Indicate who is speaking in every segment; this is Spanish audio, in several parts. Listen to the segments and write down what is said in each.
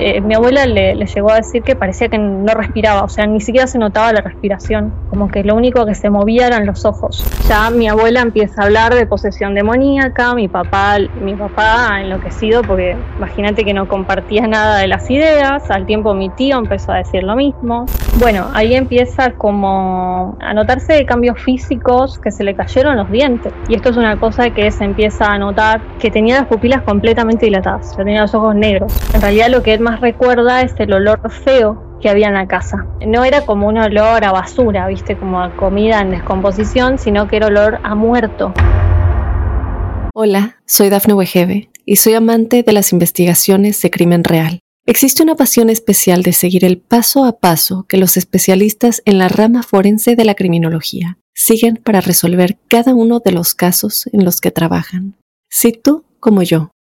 Speaker 1: Eh, mi abuela le, llegó a decir que parecía que no respiraba, o sea, ni siquiera se notaba la respiración, como que lo único que se movía eran los ojos. Ya mi abuela empieza a hablar de posesión demoníaca, mi papá, mi papá enloquecido porque imagínate que no compartía nada de las ideas, al tiempo mi tío empezó a decir lo mismo. Bueno, ahí empieza como a notarse cambios físicos que se le cayeron los dientes. Y esto es una cosa que se empieza a notar que tenía las pupilas completamente dilatadas, tenía los ojos negros. En realidad lo que es más recuerda es el olor feo que había en la casa. No era como un olor a basura, viste, como a comida en descomposición, sino que era olor a muerto.
Speaker 2: Hola, soy Dafne Wegebe y soy amante de las investigaciones de crimen real. Existe una pasión especial de seguir el paso a paso que los especialistas en la rama forense de la criminología siguen para resolver cada uno de los casos en los que trabajan. Si tú, como yo,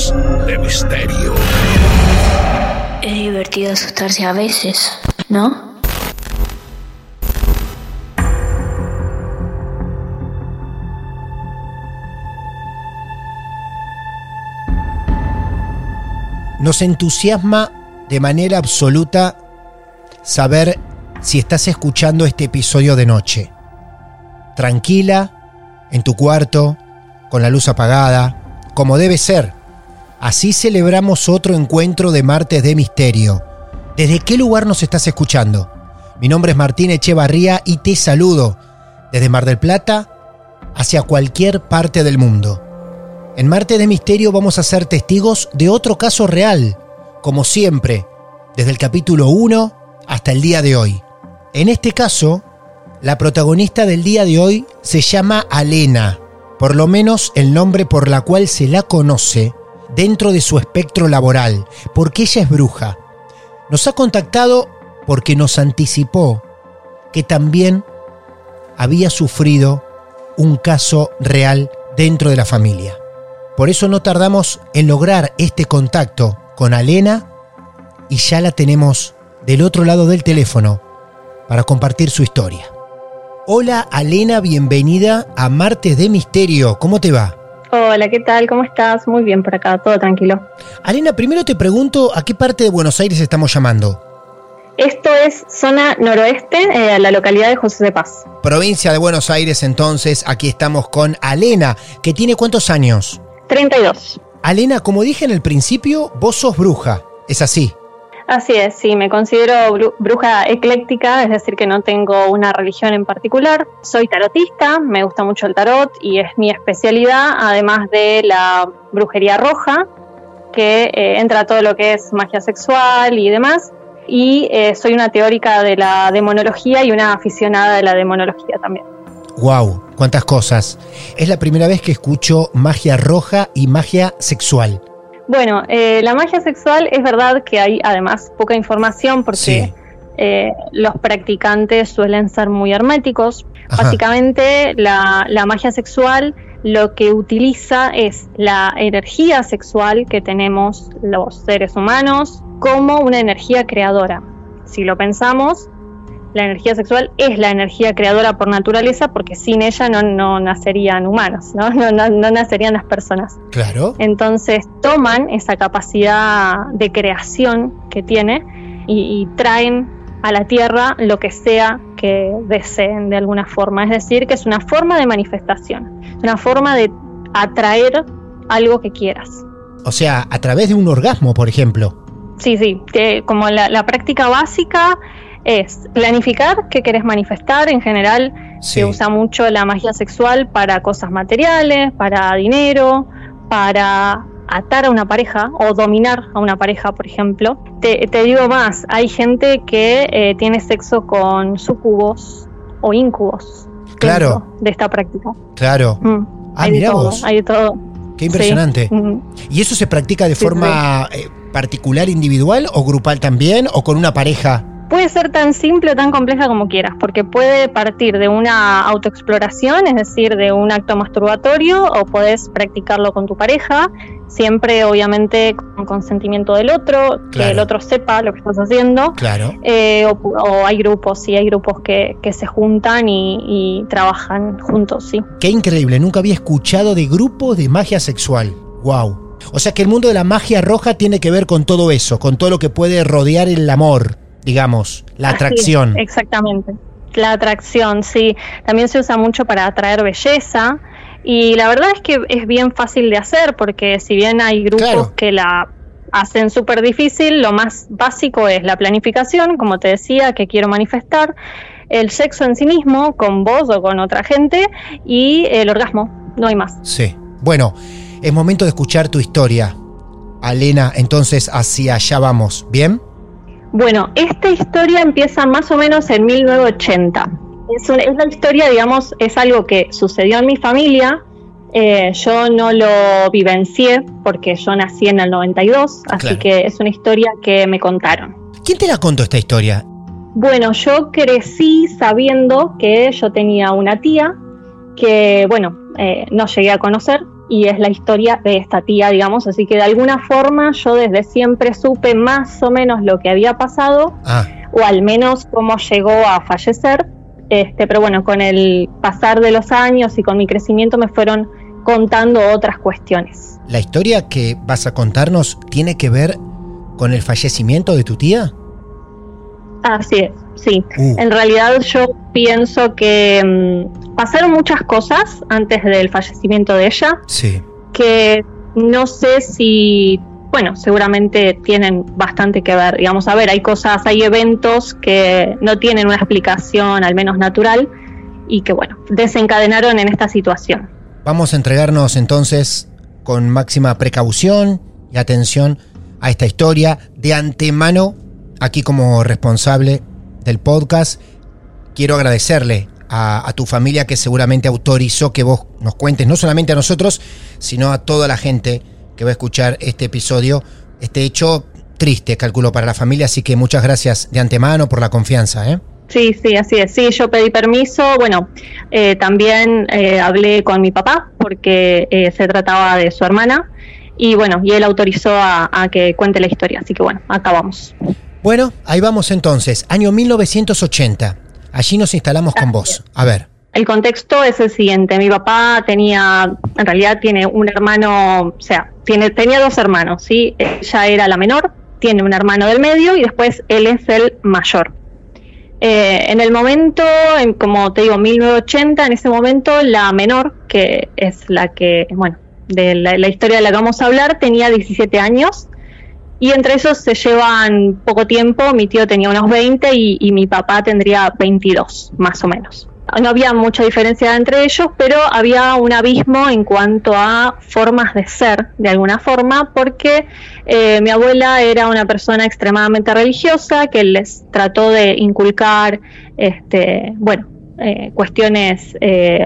Speaker 3: De Misterio.
Speaker 4: Es divertido asustarse a veces, ¿no?
Speaker 5: Nos entusiasma de manera absoluta saber si estás escuchando este episodio de noche. Tranquila, en tu cuarto, con la luz apagada, como debe ser. Así celebramos otro encuentro de martes de misterio. ¿Desde qué lugar nos estás escuchando? Mi nombre es Martín Echevarría y te saludo desde Mar del Plata hacia cualquier parte del mundo. En Martes de Misterio vamos a ser testigos de otro caso real, como siempre, desde el capítulo 1 hasta el día de hoy. En este caso, la protagonista del día de hoy se llama Alena, por lo menos el nombre por la cual se la conoce dentro de su espectro laboral, porque ella es bruja. Nos ha contactado porque nos anticipó que también había sufrido un caso real dentro de la familia. Por eso no tardamos en lograr este contacto con Alena y ya la tenemos del otro lado del teléfono para compartir su historia. Hola Alena, bienvenida a Martes de Misterio. ¿Cómo te va?
Speaker 1: Hola, ¿qué tal? ¿Cómo estás? Muy bien por acá, todo tranquilo.
Speaker 5: Alena, primero te pregunto a qué parte de Buenos Aires estamos llamando.
Speaker 1: Esto es zona noroeste, eh, la localidad de José de Paz.
Speaker 5: Provincia de Buenos Aires, entonces, aquí estamos con Alena, que tiene cuántos años?
Speaker 1: 32.
Speaker 5: Alena, como dije en el principio, vos sos bruja, ¿es así?
Speaker 1: Así es, sí, me considero bru- bruja ecléctica, es decir, que no tengo una religión en particular. Soy tarotista, me gusta mucho el tarot y es mi especialidad, además de la brujería roja, que eh, entra todo lo que es magia sexual y demás. Y eh, soy una teórica de la demonología y una aficionada de la demonología también.
Speaker 5: Wow, cuántas cosas. Es la primera vez que escucho magia roja y magia sexual.
Speaker 1: Bueno, eh, la magia sexual es verdad que hay además poca información porque
Speaker 5: Sí.
Speaker 1: eh, los practicantes suelen ser muy herméticos.
Speaker 5: Ajá.
Speaker 1: Básicamente la, la magia sexual lo que utiliza es la energía sexual que tenemos los seres humanos como una energía creadora. Si lo pensamos, la energía sexual es la energía creadora por naturaleza porque sin ella no, no nacerían humanos, ¿no? No, no, no nacerían las personas.
Speaker 5: Claro.
Speaker 1: Entonces toman esa capacidad de creación que tiene y, y traen a la tierra lo que sea que deseen de alguna forma. Es decir, que es una forma de manifestación, una forma de atraer algo que quieras.
Speaker 5: O sea, a través de un orgasmo, por ejemplo.
Speaker 1: Sí, sí, que como la, la práctica básica es planificar qué querés manifestar. En general
Speaker 5: Sí.
Speaker 1: se usa mucho la magia sexual para cosas materiales, para dinero, para atar a una pareja o dominar a una pareja, por ejemplo. Te, te digo más, hay gente que eh, tiene sexo con sucubos o incubos.
Speaker 5: Claro.
Speaker 1: De esta práctica.
Speaker 5: Claro.
Speaker 1: Mm,
Speaker 5: Ah,
Speaker 1: hay de
Speaker 5: mirá
Speaker 1: todo,
Speaker 5: vos.
Speaker 1: hay de todo.
Speaker 5: Qué impresionante.
Speaker 1: Sí. Mm.
Speaker 5: ¿Y eso se practica de
Speaker 1: Sí,
Speaker 5: forma eh, particular, individual o grupal también o con una pareja?
Speaker 1: Puede ser tan simple o tan compleja como quieras, porque puede partir de una autoexploración, es decir, de un acto masturbatorio, o podés practicarlo con tu pareja, siempre obviamente con consentimiento del otro, que el otro sepa lo que estás haciendo.
Speaker 5: Claro.
Speaker 1: Eh, o, o hay grupos, sí, hay grupos que, que se juntan y, y trabajan juntos, sí.
Speaker 5: Qué increíble, nunca había escuchado de grupos de magia sexual. Wow. O sea que el mundo de la magia roja tiene que ver con todo eso, con todo lo que puede rodear el amor, digamos, la
Speaker 1: es,
Speaker 5: atracción.
Speaker 1: exactamente. La atracción, sí. También se usa mucho para atraer belleza. Y la verdad es que es bien fácil de hacer porque si bien hay grupos
Speaker 5: Claro.
Speaker 1: que la hacen súper difícil, lo más básico es la planificación, como te decía, que quiero manifestar, el sexo en sí mismo, con vos o con otra gente, y el orgasmo, no hay más.
Speaker 5: Sí. Bueno, es momento de escuchar tu historia. Alena, entonces hacia allá vamos, ¿bien?
Speaker 1: Bueno, esta historia empieza más o menos en 1980. Es, una- es la historia, digamos, es algo que sucedió en mi familia. Eh, yo no lo vivencié porque yo nací en el 92, así
Speaker 5: Claro.
Speaker 1: que es una historia que me contaron.
Speaker 5: ¿Quién te la contó esta historia?
Speaker 1: Bueno, yo crecí sabiendo que yo tenía una tía que, bueno, eh, no llegué a conocer y es la historia de esta tía, digamos, así que de alguna forma yo desde siempre supe más o menos lo que había pasado
Speaker 5: Ah,
Speaker 1: o al menos cómo llegó a fallecer. Este, pero bueno, con el pasar de los años y con mi crecimiento me fueron contando otras cuestiones.
Speaker 5: ¿la historia que vas a contarnos tiene que ver con el fallecimiento de tu tía?
Speaker 1: Así es, sí.
Speaker 5: Uh,
Speaker 1: En realidad yo pienso que mm, pasaron muchas cosas antes del fallecimiento de ella
Speaker 5: sí.
Speaker 1: que no sé si, bueno, seguramente tienen bastante que ver. Digamos, a ver, hay cosas, hay eventos que no tienen una explicación, al menos natural, y que, bueno, desencadenaron en esta situación.
Speaker 5: Vamos a entregarnos entonces con máxima precaución y atención a esta historia. De antemano, aquí como responsable del podcast, quiero agradecerle a, tu familia que seguramente autorizó que vos nos cuentes, no solamente a nosotros, sino a toda la gente que va a escuchar este episodio, este hecho triste, calculo, para la familia. Así que muchas gracias de antemano por la confianza. ¿eh?
Speaker 1: Sí, sí, así es. Sí, yo pedí permiso. Bueno, eh, también eh, hablé con mi papá porque eh, se trataba de su hermana. Y bueno, y él autorizó a, a que cuente la historia. Así que bueno, acá vamos.
Speaker 5: Bueno, ahí vamos entonces, año 1980. Allí nos instalamos con vos. A ver.
Speaker 1: El contexto es el siguiente. Mi papá tenía, en realidad tiene un hermano, o sea, tiene, tenía dos hermanos, ¿sí? Ella era la menor, tiene un hermano del medio y después él es el mayor. Eh, en el momento, en, como te digo, 1980, en ese momento la menor, que es la que, bueno, de la, la historia de la que vamos a hablar, tenía 17 años. Y entre esos se llevan poco tiempo, mi tío tenía unos 20 y, mi papá tendría 22, más o menos. No había mucha diferencia entre ellos, pero había un abismo en cuanto a formas de ser, de alguna forma, porque eh, mi abuela era una persona extremadamente religiosa que les trató de inculcar, este, bueno, eh, cuestiones eh,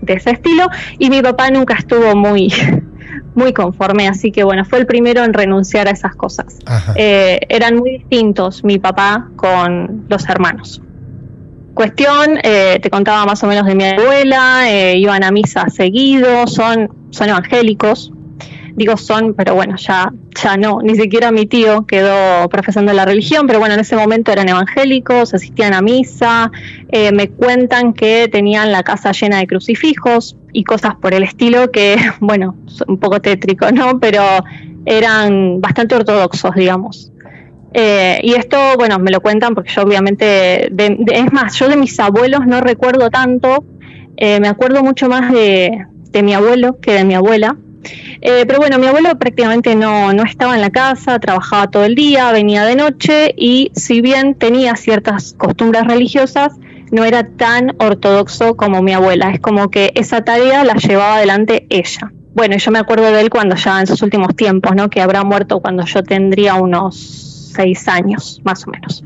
Speaker 1: de ese estilo, y mi papá nunca estuvo muy, muy conforme, así que bueno, fue el primero en renunciar a esas cosas. Eh, eran muy distintos mi papá con los hermanos. Cuestión, eh, te contaba más o menos de mi abuela, eh, iban a misa seguido, son, son evangélicos, digo son, pero bueno, ya, ya no, ni siquiera mi tío quedó profesando la religión, pero bueno, en ese momento eran evangélicos, asistían a misa, eh, me cuentan que tenían la casa llena de crucifijos y cosas por el estilo que, bueno, un poco tétrico, ¿no? Pero eran bastante ortodoxos, digamos. Eh, y esto, bueno, me lo cuentan porque yo obviamente, es más, yo de mis abuelos no recuerdo tanto, eh, me acuerdo mucho más de, de mi abuelo que de mi abuela, eh, pero bueno, mi abuelo prácticamente no, no estaba en la casa, trabajaba todo el día, venía de noche y si bien tenía ciertas costumbres religiosas, no era tan ortodoxo como mi abuela. Es como que esa tarea la llevaba adelante ella. Bueno, yo me acuerdo de él cuando ya en sus últimos tiempos, ¿no? Que habrá muerto cuando yo tendría unos seis años, más o menos.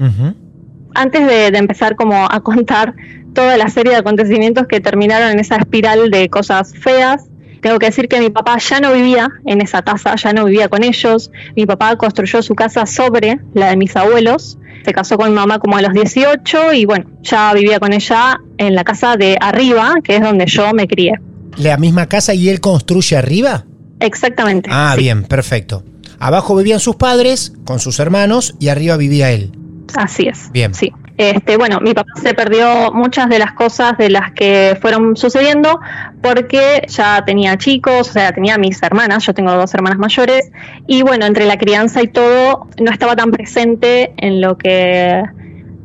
Speaker 1: Antes de, de empezar como a contar toda la serie de acontecimientos que terminaron en esa espiral de cosas feas, tengo que decir que mi papá ya no vivía en esa casa, ya no vivía con ellos. Mi papá construyó su casa sobre la de mis abuelos. Se casó con mi mamá como a los 18 y bueno, ya vivía con ella en la casa de arriba, que es donde yo me crié.
Speaker 5: ¿La misma casa y él construye arriba?
Speaker 1: Exactamente.
Speaker 5: Ah,
Speaker 1: sí.
Speaker 5: bien, perfecto. Abajo vivían sus padres con sus hermanos y arriba vivía él.
Speaker 1: Así es.
Speaker 5: Bien.
Speaker 1: Sí. Este, bueno, mi papá se perdió muchas de las cosas de las que fueron sucediendo porque ya tenía chicos, o sea, tenía mis hermanas, yo tengo dos hermanas mayores, y bueno, entre la crianza y todo, no estaba tan presente en lo que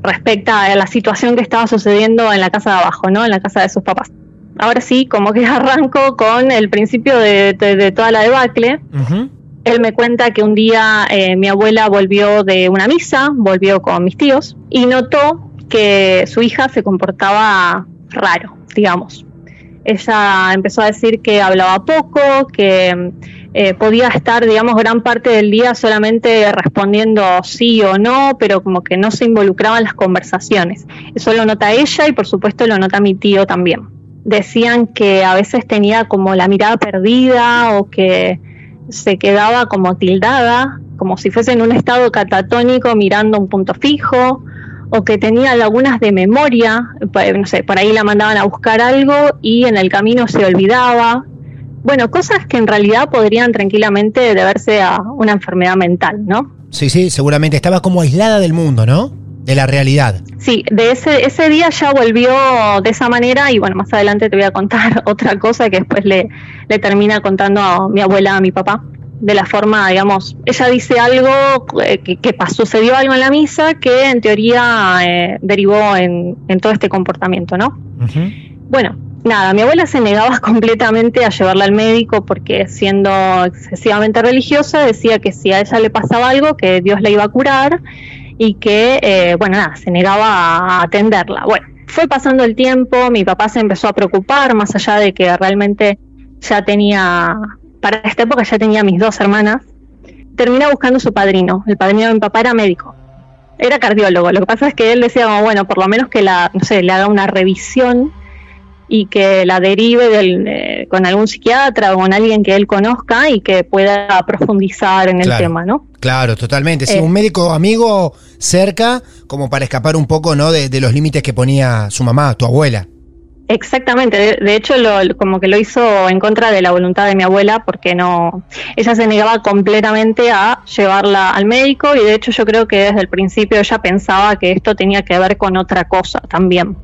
Speaker 1: respecta a la situación que estaba sucediendo en la casa de abajo, ¿no? En la casa de sus papás. Ahora sí, como que arranco con el principio de, toda la debacle. Él me cuenta que un día eh, mi abuela volvió de una misa, volvió con mis tíos, y notó que su hija se comportaba raro, digamos. Ella empezó a decir que hablaba poco, que eh, podía estar, digamos, gran parte del día solamente respondiendo sí o no, pero como que no se involucraba en las conversaciones. Eso lo nota ella y por supuesto lo nota mi tío también. Decían que a veces tenía como la mirada perdida o que se quedaba como tildada, como si fuese en un estado catatónico mirando un punto fijo, o que tenía lagunas de memoria, no sé, por ahí la mandaban a buscar algo y en el camino se olvidaba. Bueno, cosas que en realidad podrían tranquilamente deberse a una enfermedad mental, ¿no?
Speaker 5: Sí, sí, seguramente estaba como aislada del mundo, ¿no? De la realidad.
Speaker 1: Sí, de ese, ese día ya volvió de esa manera y bueno, más adelante te voy a contar otra cosa que después le, le termina contando a mi abuela, a mi papá, de la forma, digamos, ella dice algo eh, que, que pasó, sucedió algo en la misa que en teoría eh, derivó en, en todo este comportamiento, ¿no? Bueno, nada, mi abuela se negaba completamente a llevarla al médico porque siendo excesivamente religiosa decía que si a ella le pasaba algo, que Dios la iba a curar y que, eh, bueno, nada, se negaba a atenderla. Bueno, fue pasando el tiempo, mi papá se empezó a preocupar, más allá de que realmente ya tenía, para esta época ya tenía mis dos hermanas, termina buscando su padrino, el padrino de mi papá era médico. Era cardiólogo, lo que pasa es que él decía, como, bueno, por lo menos que la, no sé, le haga una revisión y que la derive del, eh, con algún psiquiatra o con alguien que él conozca y que pueda profundizar en el
Speaker 5: Claro.
Speaker 1: tema, ¿no?
Speaker 5: Claro, totalmente. Sí,
Speaker 1: Eh.
Speaker 5: un médico amigo cerca, como para escapar un poco, ¿no? De, de los límites que ponía su mamá, tu abuela.
Speaker 1: Exactamente, de, de hecho lo, lo- como que lo hizo en contra de la voluntad de mi abuela porque no, ella se negaba completamente a llevarla al médico y de hecho yo creo que desde el principio ella pensaba que esto tenía que ver con otra cosa también.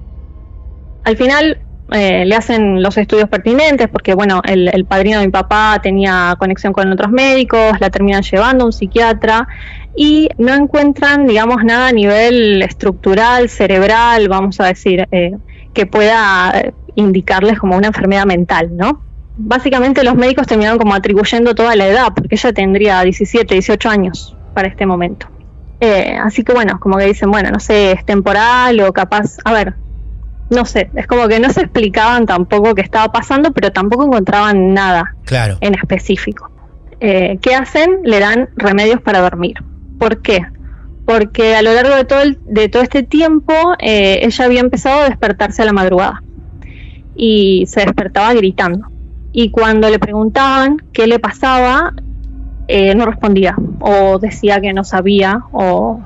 Speaker 1: Al final eh, le hacen los estudios pertinentes porque bueno, el, padrino de mi papá tenía conexión con otros médicos, la terminan llevando a un psiquiatra y no encuentran, digamos, nada a nivel estructural, cerebral, vamos a decir, eh, que pueda indicarles como una enfermedad mental, ¿no? Básicamente los médicos terminaron como atribuyendo toda la edad, porque ella tendría 17, 18 años para este momento. Eh, así que bueno, como que dicen, bueno, no sé, es temporal o capaz, a ver, no sé, es como que no se explicaban tampoco qué estaba pasando, pero tampoco encontraban nada
Speaker 5: Claro.
Speaker 1: en específico. Eh, ¿Qué hacen? Le dan remedios para dormir. ¿Por qué? Porque a lo largo de todo, el- de todo este tiempo eh, ella había empezado a despertarse a la madrugada y se despertaba gritando. Y cuando le preguntaban qué le pasaba, eh, no respondía o decía que no sabía o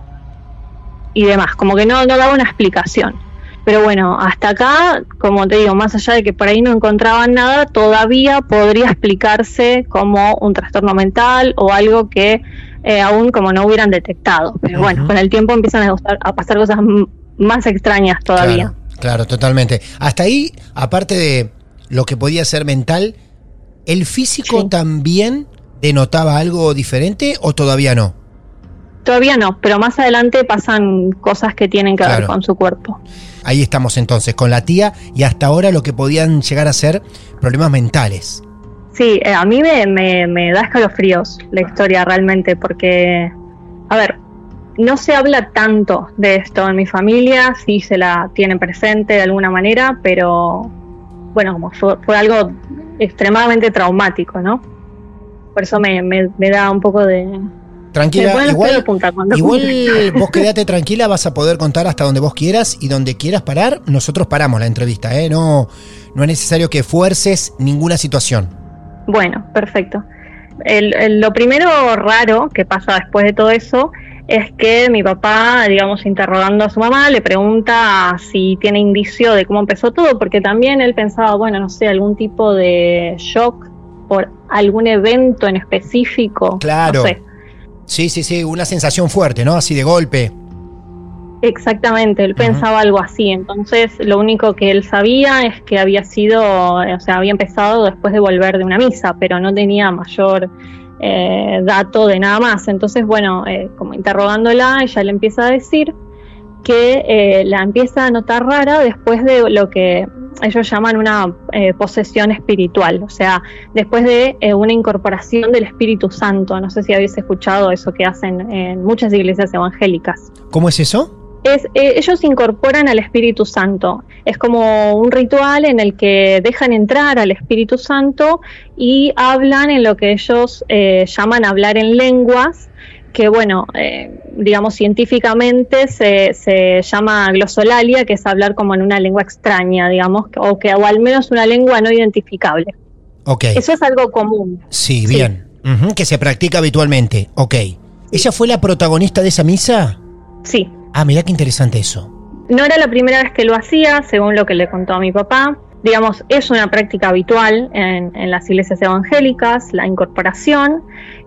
Speaker 1: y demás, como que no, no daba una explicación. Pero bueno, hasta acá, como te digo, más allá de que por ahí no encontraban nada, todavía podría explicarse como un trastorno mental o algo que eh, aún como no hubieran detectado. Pero bueno, con el tiempo empiezan a, gustar- a pasar cosas más extrañas todavía.
Speaker 5: Claro, claro, totalmente. Hasta ahí, aparte de lo que podía ser mental, ¿el físico
Speaker 1: Sí.
Speaker 5: también denotaba algo diferente o todavía no?
Speaker 1: Todavía no, pero más adelante pasan cosas que tienen que
Speaker 5: Claro.
Speaker 1: ver con su cuerpo.
Speaker 5: Ahí estamos entonces, con la tía y hasta ahora lo que podían llegar a ser problemas mentales.
Speaker 1: Sí, eh, a mí me, me, me da escalofríos la historia realmente, porque, a ver, no se habla tanto de esto en mi familia, sí se la tienen presente de alguna manera, pero bueno, como fue, fue algo extremadamente traumático, ¿no? Por eso me, me, me da un poco de...
Speaker 5: Tranquila, igual, igual vos quedate tranquila, vas a poder contar hasta donde vos quieras y donde quieras parar, nosotros paramos la entrevista, ¿eh? No, no es necesario que fuerces ninguna situación.
Speaker 1: Bueno, perfecto. El- el- lo primero raro que pasa después de todo eso es que mi papá, digamos, interrogando a su mamá, le pregunta si tiene indicio de cómo empezó todo, porque también él pensaba, bueno, no sé, algún tipo de shock por algún evento en específico.
Speaker 5: Claro.
Speaker 1: No sé.
Speaker 5: Sí, sí, sí, una sensación fuerte, ¿no? Así de golpe.
Speaker 1: Exactamente, él pensaba algo así. Entonces, lo único que él sabía es que había sido, eh, o sea, había empezado después de volver de una misa, pero no tenía mayor eh, dato de nada más. Entonces, bueno, eh, como interrogándola, ella le empieza a decir que eh, la empieza a notar rara después de lo que ellos llaman una eh, posesión espiritual, o sea, después de eh, una incorporación del Espíritu Santo. No sé si habéis escuchado eso que hacen en muchas iglesias evangélicas
Speaker 5: ¿Cómo es eso?
Speaker 1: es, eh, ellos incorporan al Espíritu Santo. Es como un ritual en el que dejan entrar al Espíritu Santo y hablan en lo que ellos llaman hablar en lenguas, que bueno, eh, digamos científicamente se, se llama glosolalia, que es hablar como en una lengua extraña, digamos, o que o al menos una lengua no identificable.
Speaker 5: Ok.
Speaker 1: Eso es algo común.
Speaker 5: Sí,
Speaker 1: Sí.
Speaker 5: bien. Ujú, que se practica habitualmente. Ok. ¿Ella fue la protagonista de esa misa?
Speaker 1: Sí,
Speaker 5: Ah, mirá qué interesante eso.
Speaker 1: No era la primera vez que lo hacía, según lo que le contó a mi papá. Digamos, es una práctica habitual en, en las iglesias evangélicas, la incorporación.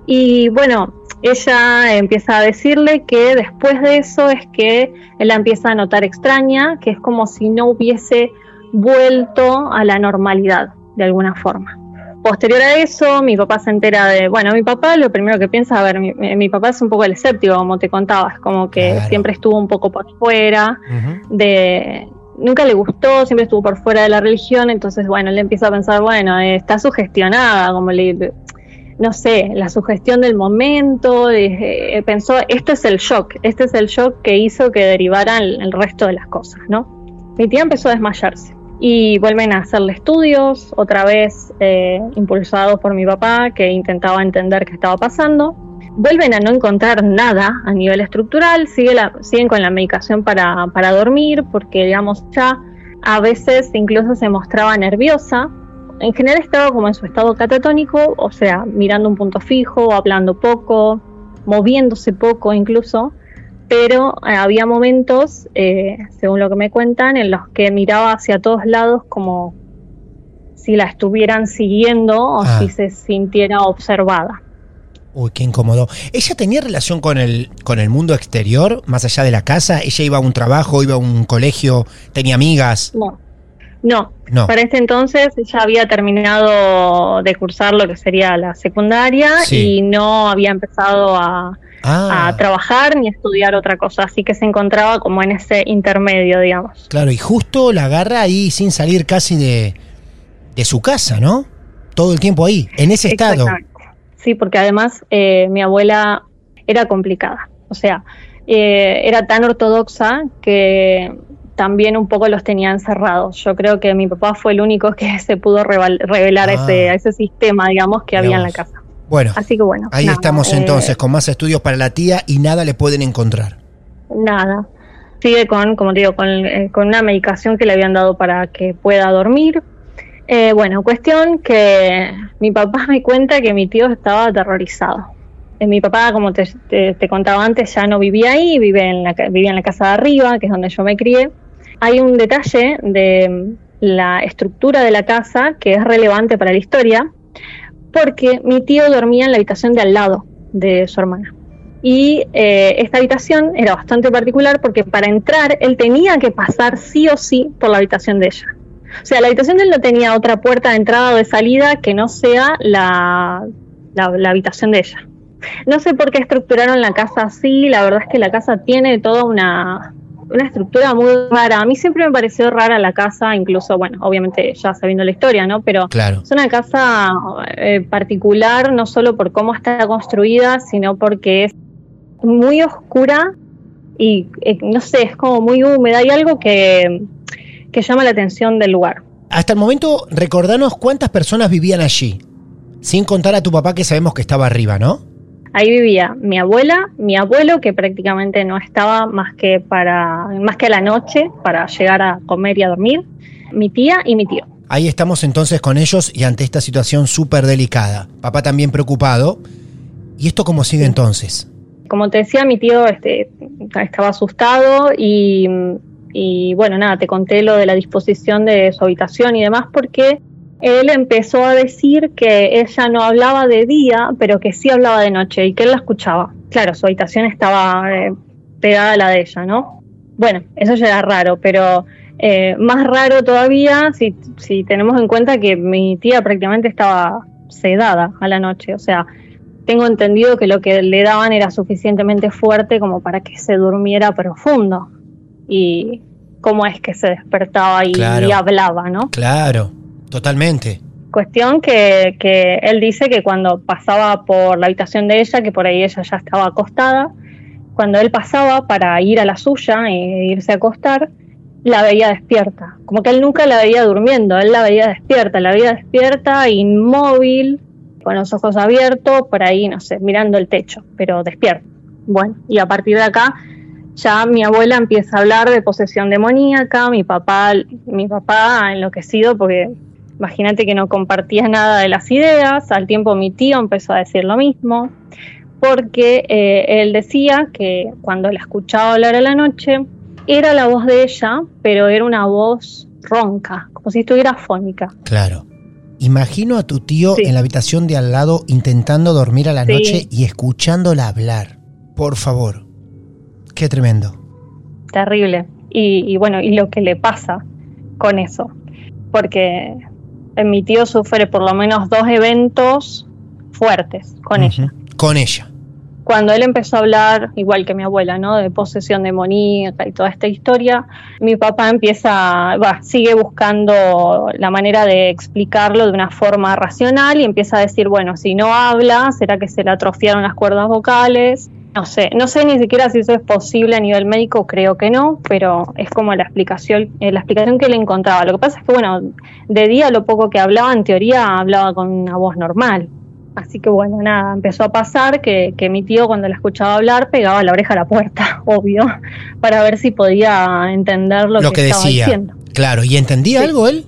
Speaker 1: Y bueno, ella empieza a decirle que después de eso es que él la empieza a notar extraña, que es como si no hubiese vuelto a la normalidad, de alguna forma. Posterior a eso, mi papá se entera de, bueno, mi papá lo primero que piensa, a ver, mi, mi papá es un poco el escéptico, como te contaba, es como que
Speaker 5: Claro.
Speaker 1: siempre estuvo un poco por fuera, de nunca le gustó, siempre estuvo por fuera de la religión, entonces bueno, él empieza a pensar, bueno, eh, está sugestionada, como le no sé, la sugestión del momento, eh, pensó, este es el shock, este es el shock que hizo que derivara el, el resto de las cosas, ¿no? Mi tía empezó a desmayarse y vuelven a hacerle estudios, otra vez eh, impulsados por mi papá, que intentaba entender qué estaba pasando. Vuelven a no encontrar nada a nivel estructural, sigue la- siguen con la medicación para, para dormir, porque digamos ya a veces incluso se mostraba nerviosa. En general estaba como en su estado catatónico, o sea, mirando un punto fijo, hablando poco, moviéndose poco incluso, pero eh, había momentos, eh, según lo que me cuentan, en los que miraba hacia todos lados como si la estuvieran siguiendo o
Speaker 5: Ah.
Speaker 1: si se sintiera observada.
Speaker 5: Uy, qué incómodo. ¿Ella tenía relación con el, con el mundo exterior, más allá de la casa? ¿Ella iba a un trabajo, iba a un colegio, tenía amigas?
Speaker 1: No, no.
Speaker 5: No.
Speaker 1: Para este entonces ella había terminado de cursar lo que sería la secundaria
Speaker 5: Sí.
Speaker 1: y no había empezado a,
Speaker 5: Ah,
Speaker 1: a trabajar ni a estudiar otra cosa, así que se encontraba como en ese intermedio, digamos.
Speaker 5: claro, y justo la agarra ahí sin salir casi de, de su casa, ¿no? Todo el tiempo ahí, en ese estado.
Speaker 1: Sí, porque además eh, mi abuela era complicada, o sea, eh, era tan ortodoxa que también un poco los tenía encerrados. Yo creo que mi papá fue el único que se pudo revelar
Speaker 5: Ah.
Speaker 1: ese, a ese sistema, digamos, que había en la casa.
Speaker 5: Bueno,
Speaker 1: Así que bueno.
Speaker 5: ahí
Speaker 1: nada,
Speaker 5: estamos
Speaker 1: eh,
Speaker 5: entonces, con más estudios para la tía y nada le pueden encontrar.
Speaker 1: Nada. Sigue con, como te digo, con, eh, con una medicación que le habían dado para que pueda dormir. Eh, bueno, cuestión que mi papá me cuenta que mi tío estaba aterrorizado. Eh, mi papá, como te, te- te contaba antes, ya no vivía ahí, vive en la, vivía en la casa de arriba, que es donde yo me crié. Hay un detalle de la estructura de la casa que es relevante para la historia, porque mi tío dormía en la habitación de al lado de su hermana. Y eh, esta habitación era bastante particular porque para entrar él tenía que pasar sí o sí por la habitación de ella. O sea, la habitación de él no tenía otra puerta de entrada o de salida que no sea la, la, habitación de ella. No sé por qué estructuraron la casa así, la verdad es que la casa tiene toda una, una estructura muy rara. A mí siempre me pareció rara la casa, incluso, bueno, obviamente ya sabiendo la historia, ¿no? Pero
Speaker 5: Claro.
Speaker 1: es una casa eh, particular, no solo por cómo está construida, sino porque es muy oscura y, eh, no sé, es como muy húmeda. Hay algo que, que llama la atención del lugar.
Speaker 5: Hasta el momento, recordanos cuántas personas vivían allí. Sin contar a tu papá que sabemos que estaba arriba, ¿no?
Speaker 1: Ahí vivía mi abuela, mi abuelo, que prácticamente no estaba más que para más que a la noche para llegar a comer y a dormir, mi tía y mi tío.
Speaker 5: Ahí estamos entonces con ellos y ante esta situación súper delicada. Papá también preocupado. ¿Y esto cómo sigue entonces?
Speaker 1: Como te decía, mi tío este, estaba asustado y, y bueno, nada, te conté lo de la disposición de su habitación y demás porque él empezó a decir que ella no hablaba de día, pero que sí hablaba de noche y que él la escuchaba. Claro, su habitación estaba eh, pegada a la de ella, ¿no? Bueno, eso ya era raro, pero eh, más raro todavía si, si tenemos en cuenta que mi tía prácticamente estaba sedada a la noche, o sea, tengo entendido que lo que le daban era suficientemente fuerte como para que se durmiera profundo. Y cómo es que se despertaba y,
Speaker 5: Claro.
Speaker 1: y hablaba, ¿no?
Speaker 5: Claro, totalmente.
Speaker 1: Cuestión que, que él dice que cuando pasaba por la habitación de ella, que por ahí ella ya estaba acostada, cuando él pasaba para ir a la suya e irse a acostar, la veía despierta. Como que él nunca la veía durmiendo, él la veía despierta, la veía despierta, inmóvil, con los ojos abiertos, por ahí, no sé, mirando el techo, pero despierta. Bueno, y a partir de acá ya mi abuela empieza a hablar de posesión demoníaca, mi papá, mi papá enloquecido porque imagínate que no compartía nada de las ideas, al tiempo mi tío empezó a decir lo mismo, porque eh, él decía que cuando la escuchaba hablar a la noche, era la voz de ella, pero era una voz ronca, como si estuviera afónica.
Speaker 5: Claro. Imagino a tu tío
Speaker 1: Sí.
Speaker 5: en la habitación de al lado intentando dormir a la
Speaker 1: Sí.
Speaker 5: noche y escuchándola hablar. Por favor. Qué tremendo.
Speaker 1: terrible. Y, y bueno, y lo que le pasa con eso. Porque mi tío sufre por lo menos dos eventos fuertes con ella.
Speaker 5: Con ella.
Speaker 1: Cuando él empezó a hablar, igual que mi abuela, ¿no? De posesión demoníaca y toda esta historia, mi papá empieza, va, sigue buscando la manera de explicarlo de una forma racional y empieza a decir, bueno, si no habla, ¿será que se le atrofiaron las cuerdas vocales? No sé, no sé ni siquiera si eso es posible a nivel médico, creo que no, pero es como la explicación, eh, la explicación que él encontraba. Lo que pasa es que, bueno, de día lo poco que hablaba, en teoría hablaba con una voz normal. Así que bueno, nada, empezó a pasar que, que mi tío cuando la escuchaba hablar pegaba la oreja a la puerta, obvio, para ver si podía entender lo,
Speaker 5: Lo que
Speaker 1: estaba
Speaker 5: decía.
Speaker 1: diciendo.
Speaker 5: Claro. ¿Y entendía
Speaker 1: Sí.
Speaker 5: algo él?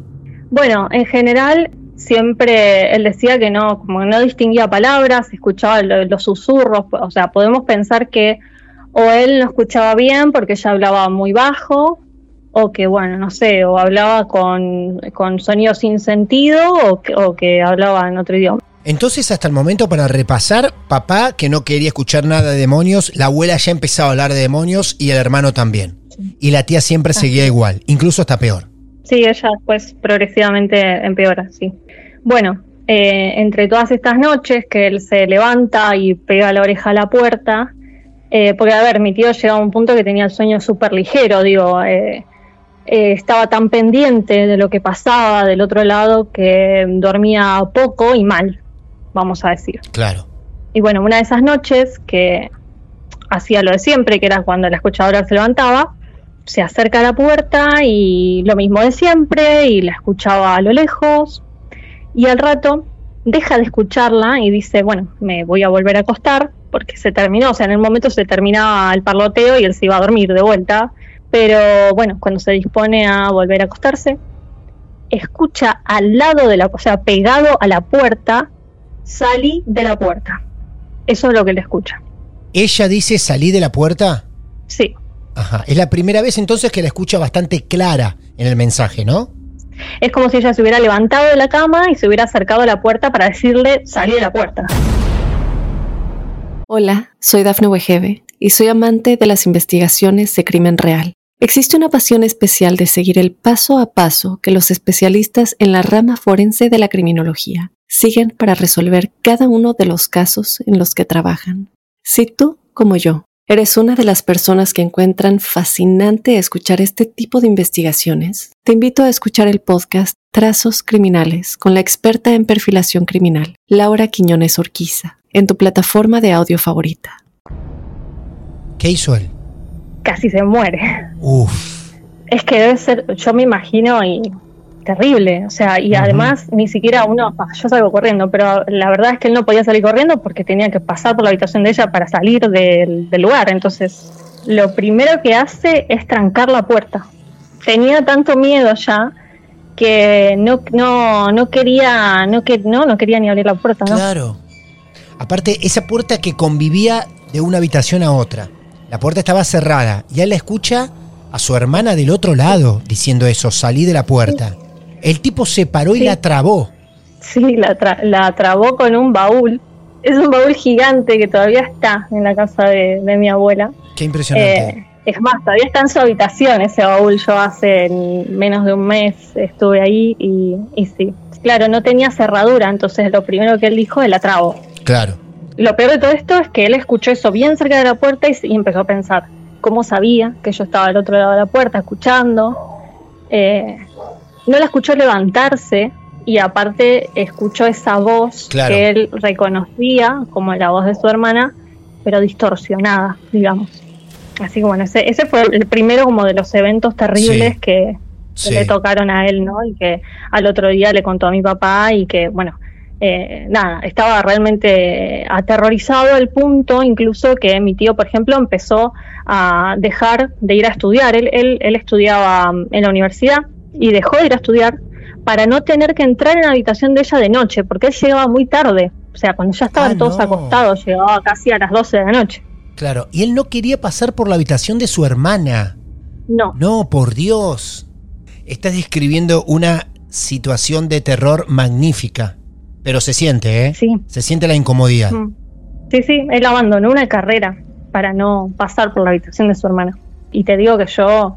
Speaker 1: Bueno, en general siempre él decía que no, como que no distinguía palabras, escuchaba lo- los susurros, o sea, podemos pensar que o él no escuchaba bien porque ella hablaba muy bajo, o que bueno, no sé, o hablaba con, con sonidos sin sentido, o que, o que hablaba en otro idioma.
Speaker 5: Entonces, hasta el momento, para repasar, papá, que no quería escuchar nada de demonios, la abuela ya empezaba a hablar de demonios y el hermano también. Y la tía siempre seguía igual, incluso hasta peor.
Speaker 1: Sí, ella después progresivamente empeora, sí. Bueno, eh, entre todas estas noches que él se levanta y pega la oreja a la puerta, eh, porque a ver, mi tío llegaba a un punto que tenía el sueño súper ligero, digo, eh, eh, estaba tan pendiente de lo que pasaba del otro lado que dormía poco y mal, vamos a decir.
Speaker 5: Claro.
Speaker 1: Y bueno, una de esas noches que hacía lo de siempre, que era cuando la escuchadora se levantaba, se acerca a la puerta y lo mismo de siempre, y la escuchaba a lo lejos, y al rato deja de escucharla y dice, bueno, me voy a volver a acostar, porque se terminó, o sea, en el momento se terminaba el parloteo y él se iba a dormir de vuelta, pero bueno, cuando se dispone a volver a acostarse, escucha al lado de la, o sea, pegado a la puerta, salí de la puerta. Eso es lo que le escucha.
Speaker 5: Ella dice, salí de la puerta.
Speaker 1: Sí.
Speaker 5: Ajá. Es la primera vez entonces que la escucha bastante clara en el mensaje, ¿no?
Speaker 1: Es como si ella se hubiera levantado de la cama y se hubiera acercado a la puerta para decirle, salí de la puerta.
Speaker 2: Hola, soy Dafne Wegebe y soy amante de las investigaciones de crimen real. Existe una pasión especial de seguir el paso a paso que los especialistas en la rama forense de la criminología siguen para resolver cada uno de los casos en los que trabajan. Si tú, como yo, eres una de las personas que encuentran fascinante escuchar este tipo de investigaciones, te invito a escuchar el podcast Trazos Criminales con la experta en perfilación criminal, Laura Quiñones Orquiza, en tu plataforma de audio favorita.
Speaker 5: ¿Qué hizo él?
Speaker 1: Casi se muere.
Speaker 5: Uf.
Speaker 1: Es que debe ser, yo me imagino, y terrible. O sea, y además ni siquiera uno, yo salgo corriendo, pero la verdad es que él no podía salir corriendo porque tenía que pasar por la habitación de ella para salir del, del lugar. Entonces, lo primero que hace es trancar la puerta. Tenía tanto miedo ya que no, no, no quería, no que no, no quería ni abrir la puerta, ¿no?
Speaker 5: Claro. Aparte, esa puerta que convivía de una habitación a otra. La puerta estaba cerrada y él la escucha a su hermana del otro lado diciendo eso, salí de la puerta. El tipo se paró y la trabó.
Speaker 1: Sí, la, tra- la trabó con un baúl. Es un baúl gigante que todavía está en la casa de, de mi abuela.
Speaker 5: Qué impresionante.
Speaker 1: Eh, es más, todavía está en su habitación ese baúl. Yo hace menos de un mes estuve ahí y, y sí. Claro, no tenía cerradura, entonces lo primero que él dijo es la trabo.
Speaker 5: claro.
Speaker 1: Lo peor de todo esto es que él escuchó eso bien cerca de la puerta y, y empezó a pensar cómo sabía que yo estaba al otro lado de la puerta escuchando. Eh, no la escuchó levantarse y aparte escuchó esa voz
Speaker 5: Claro.
Speaker 1: que él reconocía como la voz de su hermana, pero distorsionada, digamos. Así que bueno, ese, ese fue el primero como de los eventos terribles
Speaker 5: Sí.
Speaker 1: que, que
Speaker 5: Sí.
Speaker 1: le tocaron a él, ¿no? Y que al otro día le contó a mi papá y que, bueno, eh, nada, estaba realmente aterrorizado al punto incluso que mi tío, por ejemplo, empezó a dejar de ir a estudiar. Él, él, él estudiaba en la universidad y dejó de ir a estudiar para no tener que entrar en la habitación de ella de noche, porque él llegaba muy tarde. O sea, cuando ya estaban
Speaker 5: Ah,
Speaker 1: todos
Speaker 5: no.
Speaker 1: acostados, llegaba casi a las 12 de la noche.
Speaker 5: Claro. Y él no quería pasar por la habitación de su hermana.
Speaker 1: No,
Speaker 5: No, por Dios. Estás describiendo una situación de terror magnífica. Pero se siente, ¿eh?
Speaker 1: sí.
Speaker 5: Se siente la incomodidad.
Speaker 1: Mm. Sí, sí, él abandonó una carrera para no pasar por la habitación de su hermana. Y te digo que yo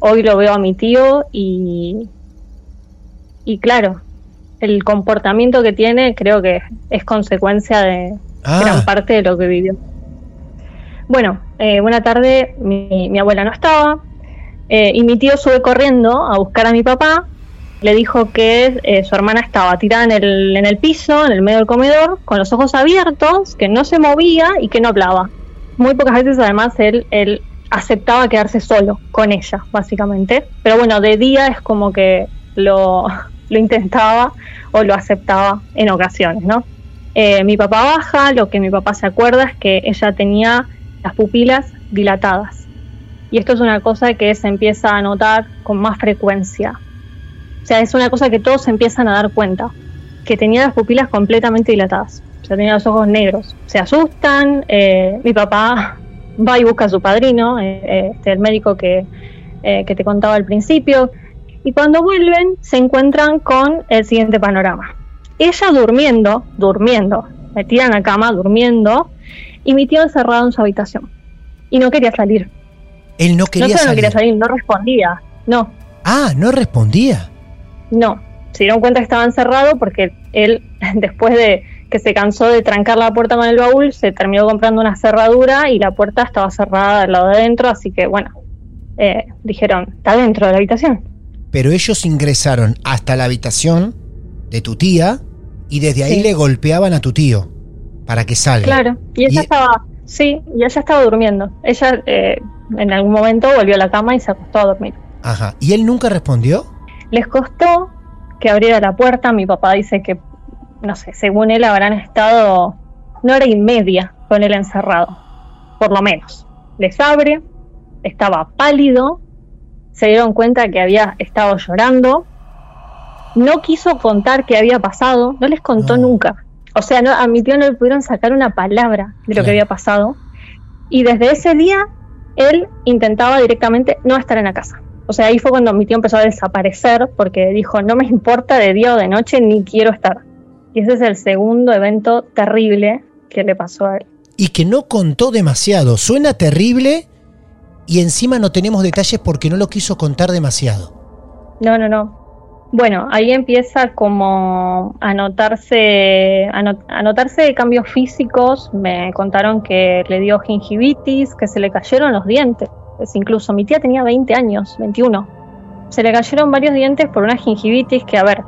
Speaker 1: hoy lo veo a mi tío y, y claro, el comportamiento que tiene creo que es consecuencia de
Speaker 5: Ah.
Speaker 1: gran parte de lo que vivió. Bueno, eh, una tarde mi, mi abuela no estaba eh, y mi tío sube corriendo a buscar a mi papá. Le dijo que eh, su hermana estaba tirada en el, en el piso, en el medio del comedor, con los ojos abiertos, que no se movía y que no hablaba. Muy pocas veces además él, él aceptaba quedarse solo con ella, básicamente. Pero bueno, de día es como que lo, lo intentaba o lo aceptaba en ocasiones, ¿no? Eh, mi papá baja, lo que mi papá se acuerda es que ella tenía las pupilas dilatadas. Y esto es una cosa que se empieza a notar con más frecuencia. O sea, es una cosa que todos empiezan a dar cuenta, que tenía las pupilas completamente dilatadas. O sea, tenía los ojos negros. Se asustan, eh, mi papá va y busca a su padrino, eh, eh, este, el médico que, eh, que te contaba al principio, y cuando vuelven se encuentran con el siguiente panorama. Ella durmiendo, durmiendo, metida en la cama, durmiendo, y mi tío encerrado en su habitación. Y no quería salir.
Speaker 5: Él no quería
Speaker 1: no solo
Speaker 5: salir.
Speaker 1: no quería salir, no respondía. No,
Speaker 5: Ah, no respondía.
Speaker 1: no. Se dieron cuenta que estaba encerrado porque él, después de que se cansó de trancar la puerta con el baúl, se terminó comprando una cerradura y la puerta estaba cerrada del lado de adentro, así que bueno, eh, dijeron, está dentro de la habitación.
Speaker 5: Pero ellos ingresaron hasta la habitación de tu tía y desde ahí
Speaker 1: Sí.
Speaker 5: le golpeaban a tu tío para que salga.
Speaker 1: Claro, y ella
Speaker 5: Y-
Speaker 1: estaba, sí, y ella estaba durmiendo. Ella eh, en algún momento volvió a la cama y se acostó a dormir.
Speaker 5: Ajá. ¿Y él nunca respondió?
Speaker 1: Les costó que abriera la puerta. Mi papá dice que, no sé, según él habrán estado una hora y media con él encerrado, por lo menos. Les abre, estaba pálido, se dieron cuenta que había estado llorando, no quiso contar qué había pasado, no les contó
Speaker 5: No.
Speaker 1: nunca. O sea, no, a mi tío no le pudieron sacar una palabra de lo que había pasado. Y desde ese día él intentaba directamente no estar en la casa. O sea, ahí fue cuando mi tío empezó a desaparecer porque dijo, no me importa de día o de noche, ni quiero estar. Y ese es el segundo evento terrible que le pasó a él.
Speaker 5: Y que no contó demasiado. Suena terrible y encima no tenemos detalles porque no lo quiso contar demasiado.
Speaker 1: No, no, no. Bueno, ahí empieza como a notarse, a, not- a notarse cambios físicos. Me contaron que le dio gingivitis, que se le cayeron los dientes. Es incluso mi tía tenía 20 años, 21. Se le cayeron varios dientes por una gingivitis que, a ver,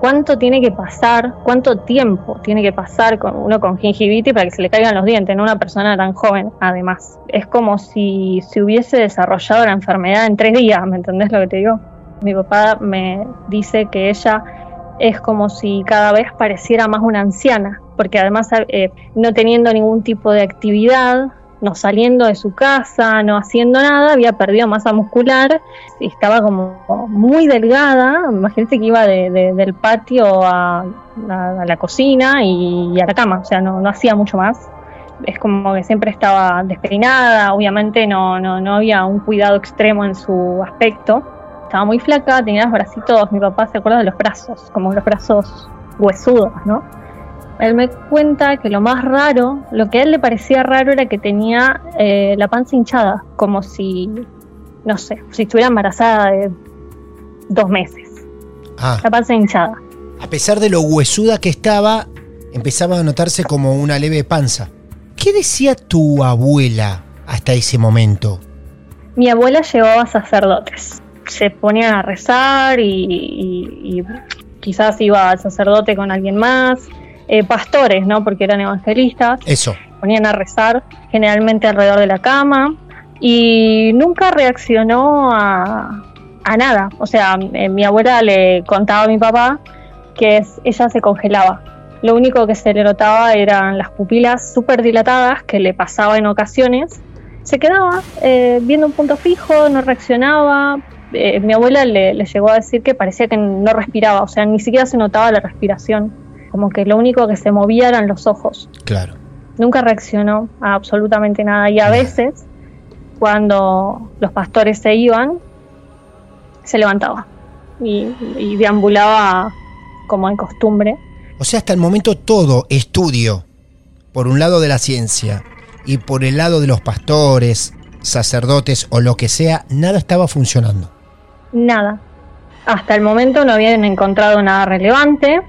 Speaker 1: ¿cuánto tiene que pasar? ¿Cuánto tiempo tiene que pasar con uno con gingivitis para que se le caigan los dientes? No una persona tan joven, además. Es como si se hubiese desarrollado la enfermedad en tres días, ¿me entendés lo que te digo? Mi papá me dice que ella es como si cada vez pareciera más una anciana, porque además eh, no teniendo ningún tipo de actividad, no saliendo de su casa, no haciendo nada, había perdido masa muscular estaba como muy delgada. Imagínense que iba de- de- del patio a, la cocina y, y a la cama, o sea, no, no hacía mucho más. Es como que siempre estaba despeinada, obviamente no, no, no había un cuidado extremo en su aspecto. Estaba muy flaca, tenía los bracitos, mi papá se acuerda de los brazos, como los brazos huesudos, ¿no? Él me cuenta que lo más raro, lo que a él le parecía raro era que tenía eh, la panza hinchada, como si, no sé, si estuviera embarazada de dos meses.
Speaker 5: Ah,
Speaker 1: La panza hinchada.
Speaker 5: a pesar de lo huesuda que estaba, empezaba a notarse como una leve panza. ¿Qué decía tu abuela hasta ese momento?
Speaker 1: Mi abuela llevaba sacerdotes. Se ponían a rezar y, y- y quizás iba al sacerdote con alguien más. Eh, pastores, ¿no? Porque eran evangelistas.
Speaker 5: Eso.
Speaker 1: ponían a rezar, generalmente alrededor de la cama, y nunca reaccionó a, a nada. O sea, eh, mi abuela le contaba a mi papá que es- ella se congelaba. Lo único que se le notaba eran las pupilas súper dilatadas que le pasaba en ocasiones. Se quedaba eh, viendo un punto fijo, no reaccionaba. Eh, mi abuela le, le llegó a decir que parecía que no respiraba, o sea, ni siquiera se notaba la respiración. Como que lo único que se movía eran los ojos.
Speaker 5: Claro.
Speaker 1: nunca reaccionó a absolutamente nada. Y a veces cuando los pastores se iban se levantaba y, y deambulaba como en costumbre.
Speaker 5: O sea, hasta el momento todo estudio, por un lado de la ciencia y por el lado de los pastores, sacerdotes o lo que sea, nada estaba funcionando.
Speaker 1: nada. Hasta el momento no habían encontrado nada relevante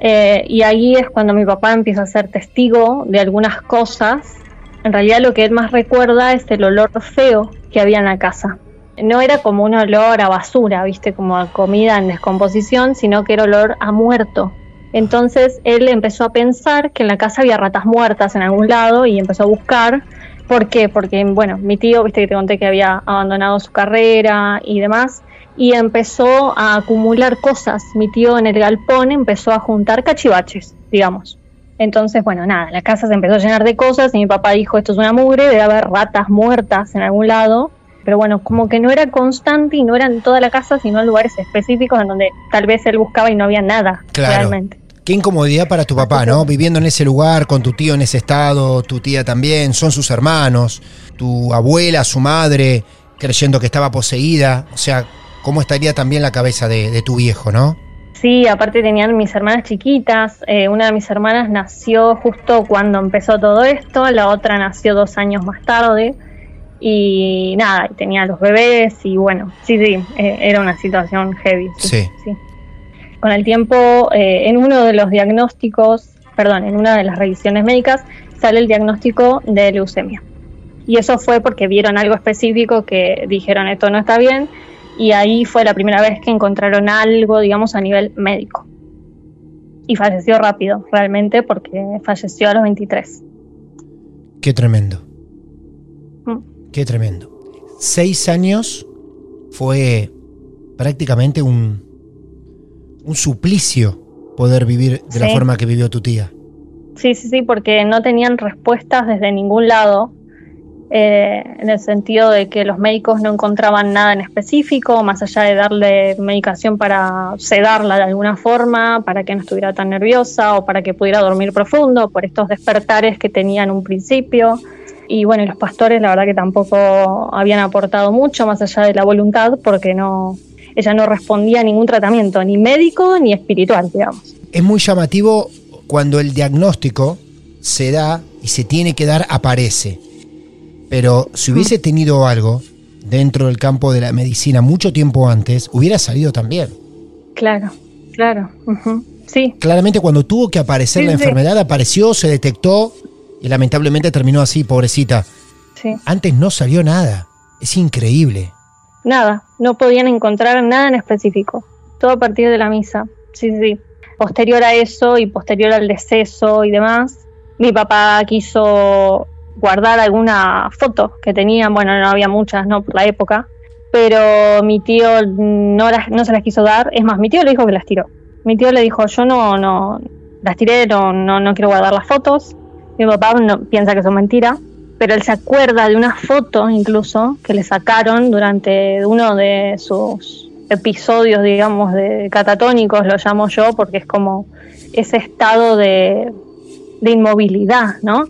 Speaker 1: eh, y ahí es cuando mi papá empieza a ser testigo de algunas cosas en realidad lo que él más recuerda es el olor feo que había en la casa no era como un olor a basura, viste, como a comida en descomposición, sino que era olor a muerto. Entonces él empezó a pensar que en la casa había ratas muertas en algún lado y empezó a buscar. ¿Por qué? Porque, bueno, mi tío, viste que te conté que había abandonado su carrera y demás, y empezó a acumular cosas. Mi tío en el galpón empezó a juntar cachivaches, digamos. Entonces, bueno, nada, la casa se empezó a llenar de cosas y mi papá dijo, esto es una mugre, debe haber ratas muertas en algún lado pero bueno, como que no era constante y no era en toda la casa, sino en lugares específicos en donde tal vez él buscaba y no había nada
Speaker 5: Claro.
Speaker 1: realmente.
Speaker 5: Qué incomodidad para tu papá, ¿no? Viviendo en ese lugar, con tu tío en ese estado, tu tía también, son sus hermanos, tu abuela, su madre, creyendo que estaba poseída. O sea, ¿cómo estaría también la cabeza de, de tu viejo, no?
Speaker 1: Sí, aparte tenían mis hermanas chiquitas, eh, una de mis hermanas nació justo cuando empezó todo esto, la otra nació dos años más tarde y nada, y tenía los bebés y bueno, sí, sí, eh, era una situación heavy.
Speaker 5: Sí.
Speaker 1: Con el tiempo, eh, en uno de los diagnósticos, perdón, en una de las revisiones médicas, sale el diagnóstico de leucemia. Y eso fue porque vieron algo específico que dijeron esto no está bien y ahí fue la primera vez que encontraron algo, digamos, a nivel médico. Y falleció rápido, realmente, porque falleció a los 23.
Speaker 5: Qué tremendo.
Speaker 1: Mm.
Speaker 5: Qué tremendo. Seis años fue prácticamente un, un suplicio poder vivir de la forma que vivió tu tía.
Speaker 1: Sí, sí, sí, porque no tenían respuestas desde ningún lado, eh, en el sentido de que los médicos no encontraban nada en específico, más allá de darle medicación para sedarla de alguna forma, para que no estuviera tan nerviosa o para que pudiera dormir profundo por estos despertares que tenía en un principio. y bueno, los pastores la verdad que tampoco habían aportado mucho más allá de la voluntad porque no, ella no respondía a ningún tratamiento, ni médico ni espiritual, digamos.
Speaker 5: Es muy llamativo cuando el diagnóstico se da y se tiene que dar, aparece. Pero si hubiese tenido algo dentro del campo de la medicina mucho tiempo antes, hubiera salido también.
Speaker 1: Claro, claro. Sí,
Speaker 5: Claramente cuando tuvo que aparecer
Speaker 1: Sí,
Speaker 5: la
Speaker 1: sí.
Speaker 5: enfermedad, apareció, se detectó y lamentablemente terminó así, pobrecita.
Speaker 1: sí.
Speaker 5: Antes no salió nada. Es increíble.
Speaker 1: Nada, no podían encontrar nada en específico. Todo a partir de la misa. Sí, sí. Posterior a eso y posterior al deceso y demás, mi papá quiso guardar alguna foto que tenían. Bueno, no había muchas, ¿no? Por la época. Pero mi tío no, las, no se las quiso dar. Es más, mi tío le dijo que las tiró. Mi tío le dijo, yo no, no, las tiré, no, no, no quiero guardar las fotos. Mi papá no, piensa que son mentiras pero él se acuerda de una foto incluso que le sacaron durante uno de sus episodios, digamos, de catatónicos, lo llamo yo, porque es como ese estado de, de inmovilidad, ¿no?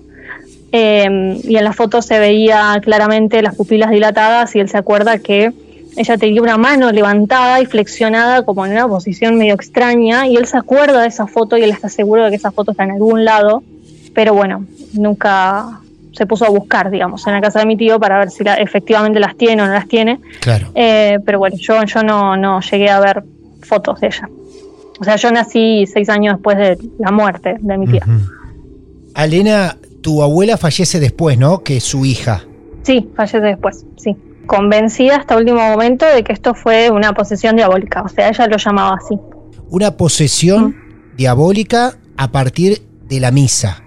Speaker 1: Eh, y en la foto se veía claramente las pupilas dilatadas y él se acuerda que ella tenía una mano levantada y flexionada como en una posición medio extraña y él se acuerda de esa foto y él está seguro de que esa foto está en algún lado, pero bueno, nunca se puso a buscar, digamos, en la casa de mi tío para ver si la- efectivamente las tiene o no las tiene.
Speaker 5: Claro.
Speaker 1: Eh, pero bueno, yo, yo no, no llegué a ver fotos de ella. O sea, yo nací seis años después de la muerte de mi tía.
Speaker 5: Ujú. Alena, tu abuela fallece después, ¿no? Que su hija.
Speaker 1: Sí, fallece después, sí. Convencida hasta último momento de que esto fue una posesión diabólica. O sea, ella lo llamaba así.
Speaker 5: Una posesión diabólica a partir de la misa.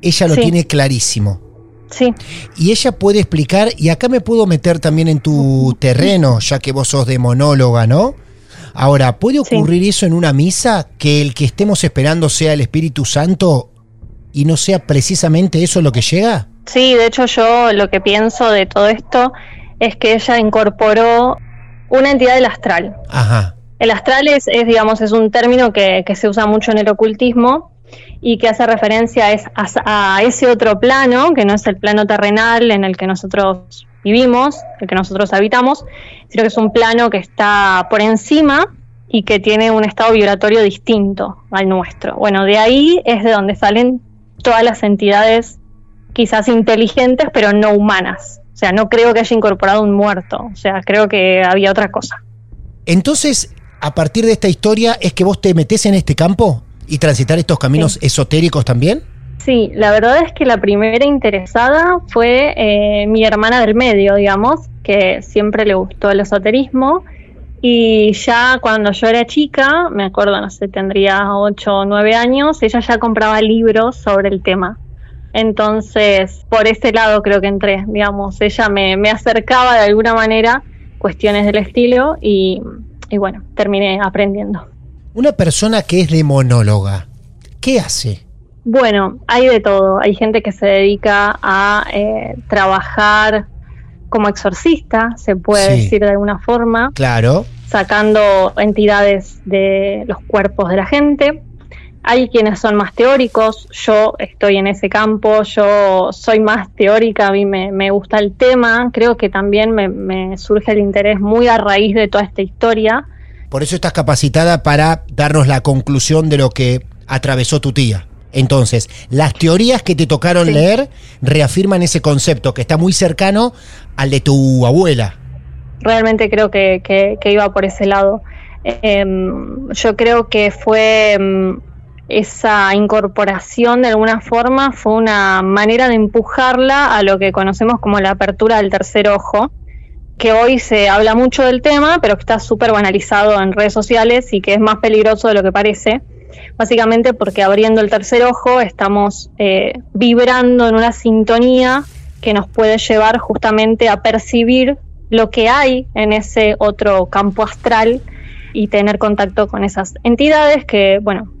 Speaker 5: Ella lo
Speaker 1: Sí.
Speaker 5: tiene clarísimo.
Speaker 1: Sí,
Speaker 5: Y ella puede explicar, y acá me puedo meter también en tu terreno, ya que vos sos demonóloga, ¿no? Ahora, ¿puede
Speaker 1: Sí.
Speaker 5: ocurrir eso en una misa? Que el que estemos esperando sea el Espíritu Santo y no sea precisamente eso lo que llega?
Speaker 1: sí, de hecho yo lo que pienso de todo esto es que ella incorporó una entidad del astral.
Speaker 5: Ajá.
Speaker 1: El astral es, es, digamos, es un término que, que se usa mucho en el ocultismo y que hace referencia es a, a ese otro plano, que no es el plano terrenal en el que nosotros vivimos, el que nosotros habitamos, sino que es un plano que está por encima y que tiene un estado vibratorio distinto al nuestro. Bueno, de ahí es de donde salen todas las entidades quizás inteligentes, pero no humanas. O sea, no creo que haya incorporado un muerto. O sea, creo que había otra cosa.
Speaker 5: Entonces, a partir de esta historia, ¿es que vos te metés en este campo y transitar estos caminos esotéricos también?
Speaker 1: Sí, la verdad es que la primera interesada fue eh, mi hermana del medio, digamos, que siempre le gustó el esoterismo. Y ya cuando yo era chica, me acuerdo, no sé, tendría 8 o 9 años, ella ya compraba libros sobre el tema. Entonces, por ese lado creo que entré, digamos, ella me, me acercaba de alguna manera cuestiones del estilo y, y bueno, terminé aprendiendo.
Speaker 5: Una persona que es demonóloga, ¿qué hace?
Speaker 1: Bueno, hay de todo. Hay gente que se dedica a eh, trabajar como exorcista, se puede
Speaker 5: Sí.
Speaker 1: decir de alguna forma,
Speaker 5: Claro.
Speaker 1: sacando entidades de los cuerpos de la gente. Hay quienes son más teóricos, yo estoy en ese campo, yo soy más teórica, a mí me, me gusta el tema, creo que también me, me surge el interés muy a raíz de toda esta historia.
Speaker 5: Por eso estás capacitada para darnos la conclusión de lo que atravesó tu tía. Entonces, las teorías que te tocaron
Speaker 1: Sí.
Speaker 5: leer reafirman ese concepto que está muy cercano al de tu abuela.
Speaker 1: realmente creo que, que- que iba por ese lado. Em, yo creo que fue em, esa incorporación de alguna forma, fue una manera de empujarla a lo que conocemos como la apertura del tercer ojo, que hoy se habla mucho del tema, pero que está súper banalizado en redes sociales y que es más peligroso de lo que parece. Básicamente porque abriendo el tercer ojo estamos eh, vibrando en una sintonía que nos puede llevar justamente a percibir lo que hay en ese otro campo astral y tener contacto con esas entidades que, bueno,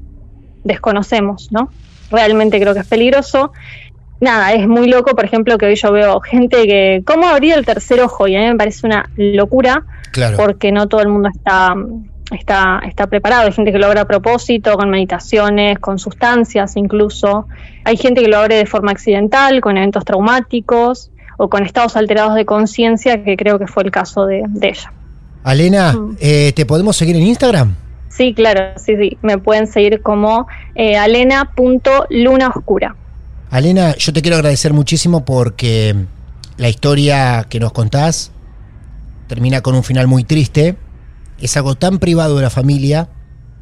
Speaker 1: desconocemos, ¿no? Realmente creo que es peligroso. Nada, es muy loco, por ejemplo, que hoy yo veo gente que, ¿cómo abrir el tercer ojo? Y a mí me parece una locura
Speaker 5: Claro.
Speaker 1: porque no todo el mundo está está, está preparado. Hay gente que lo abre a propósito, con meditaciones, con sustancias incluso. Hay gente que lo abre de forma accidental, con eventos traumáticos o con estados alterados de conciencia, que creo que fue el caso de, ella.
Speaker 5: Alena, mm. eh, ¿te podemos seguir en Instagram?
Speaker 1: Sí, claro, sí, sí. Me pueden seguir como eh, alena.lunaoscura.
Speaker 5: Alena, yo te quiero agradecer muchísimo porque la historia que nos contás termina con un final muy triste. Es algo tan privado de la familia.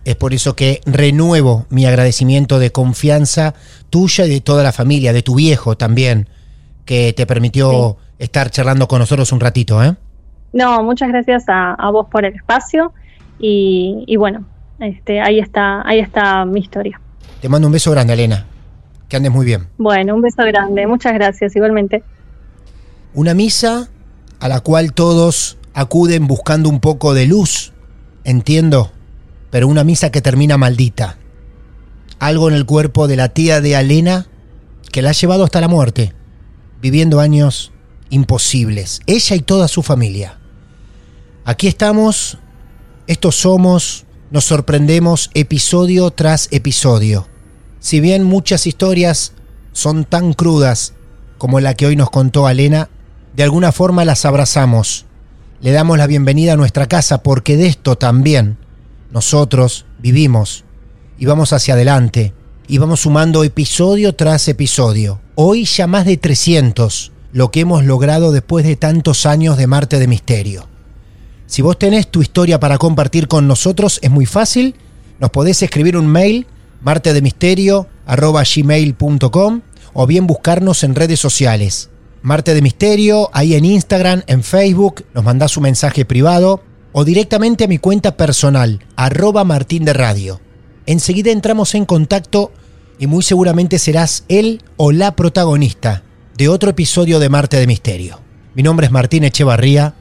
Speaker 5: Es por eso que renuevo mi agradecimiento de confianza tuya y de toda la familia, de tu viejo también, que te permitió estar charlando con nosotros un ratito. ¿eh?
Speaker 1: No, muchas gracias a vos por el espacio y, bueno, este, ahí está, ahí está mi historia.
Speaker 5: Te mando un beso grande, Elena. Que andes muy bien.
Speaker 1: Bueno, un beso grande. Muchas gracias, igualmente.
Speaker 5: Una misa a la cual todos acuden buscando un poco de luz, entiendo, pero una misa que termina maldita. Algo en el cuerpo de la tía de Alena que la ha llevado hasta la muerte, viviendo años imposibles, ella y toda su familia. Aquí estamos estos somos, nos sorprendemos episodio tras episodio. Si bien muchas historias son tan crudas como la que hoy nos contó Alena, de alguna forma las abrazamos. Le damos la bienvenida a nuestra casa porque de esto también nosotros vivimos y vamos hacia adelante y vamos sumando episodio tras episodio. Hoy ya más de 300, lo que hemos logrado después de tantos años de Marte de Misterio. Si vos tenés tu historia para compartir con nosotros, es muy fácil. Nos podés escribir un mail, martedemisterio.gmail.com o bien buscarnos en redes sociales. Marte de Misterio, ahí en Instagram, en Facebook, nos mandás un mensaje privado o directamente a mi cuenta personal, arroba Martín de Radio. Enseguida entramos en contacto y muy seguramente serás él o la protagonista de otro episodio de Marte de Misterio. Mi nombre es Martín Echevarría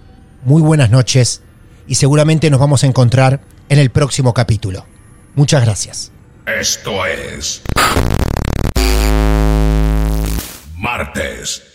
Speaker 5: muy buenas noches y seguramente nos vamos a encontrar en el próximo capítulo. Muchas gracias.
Speaker 3: Esto es Martes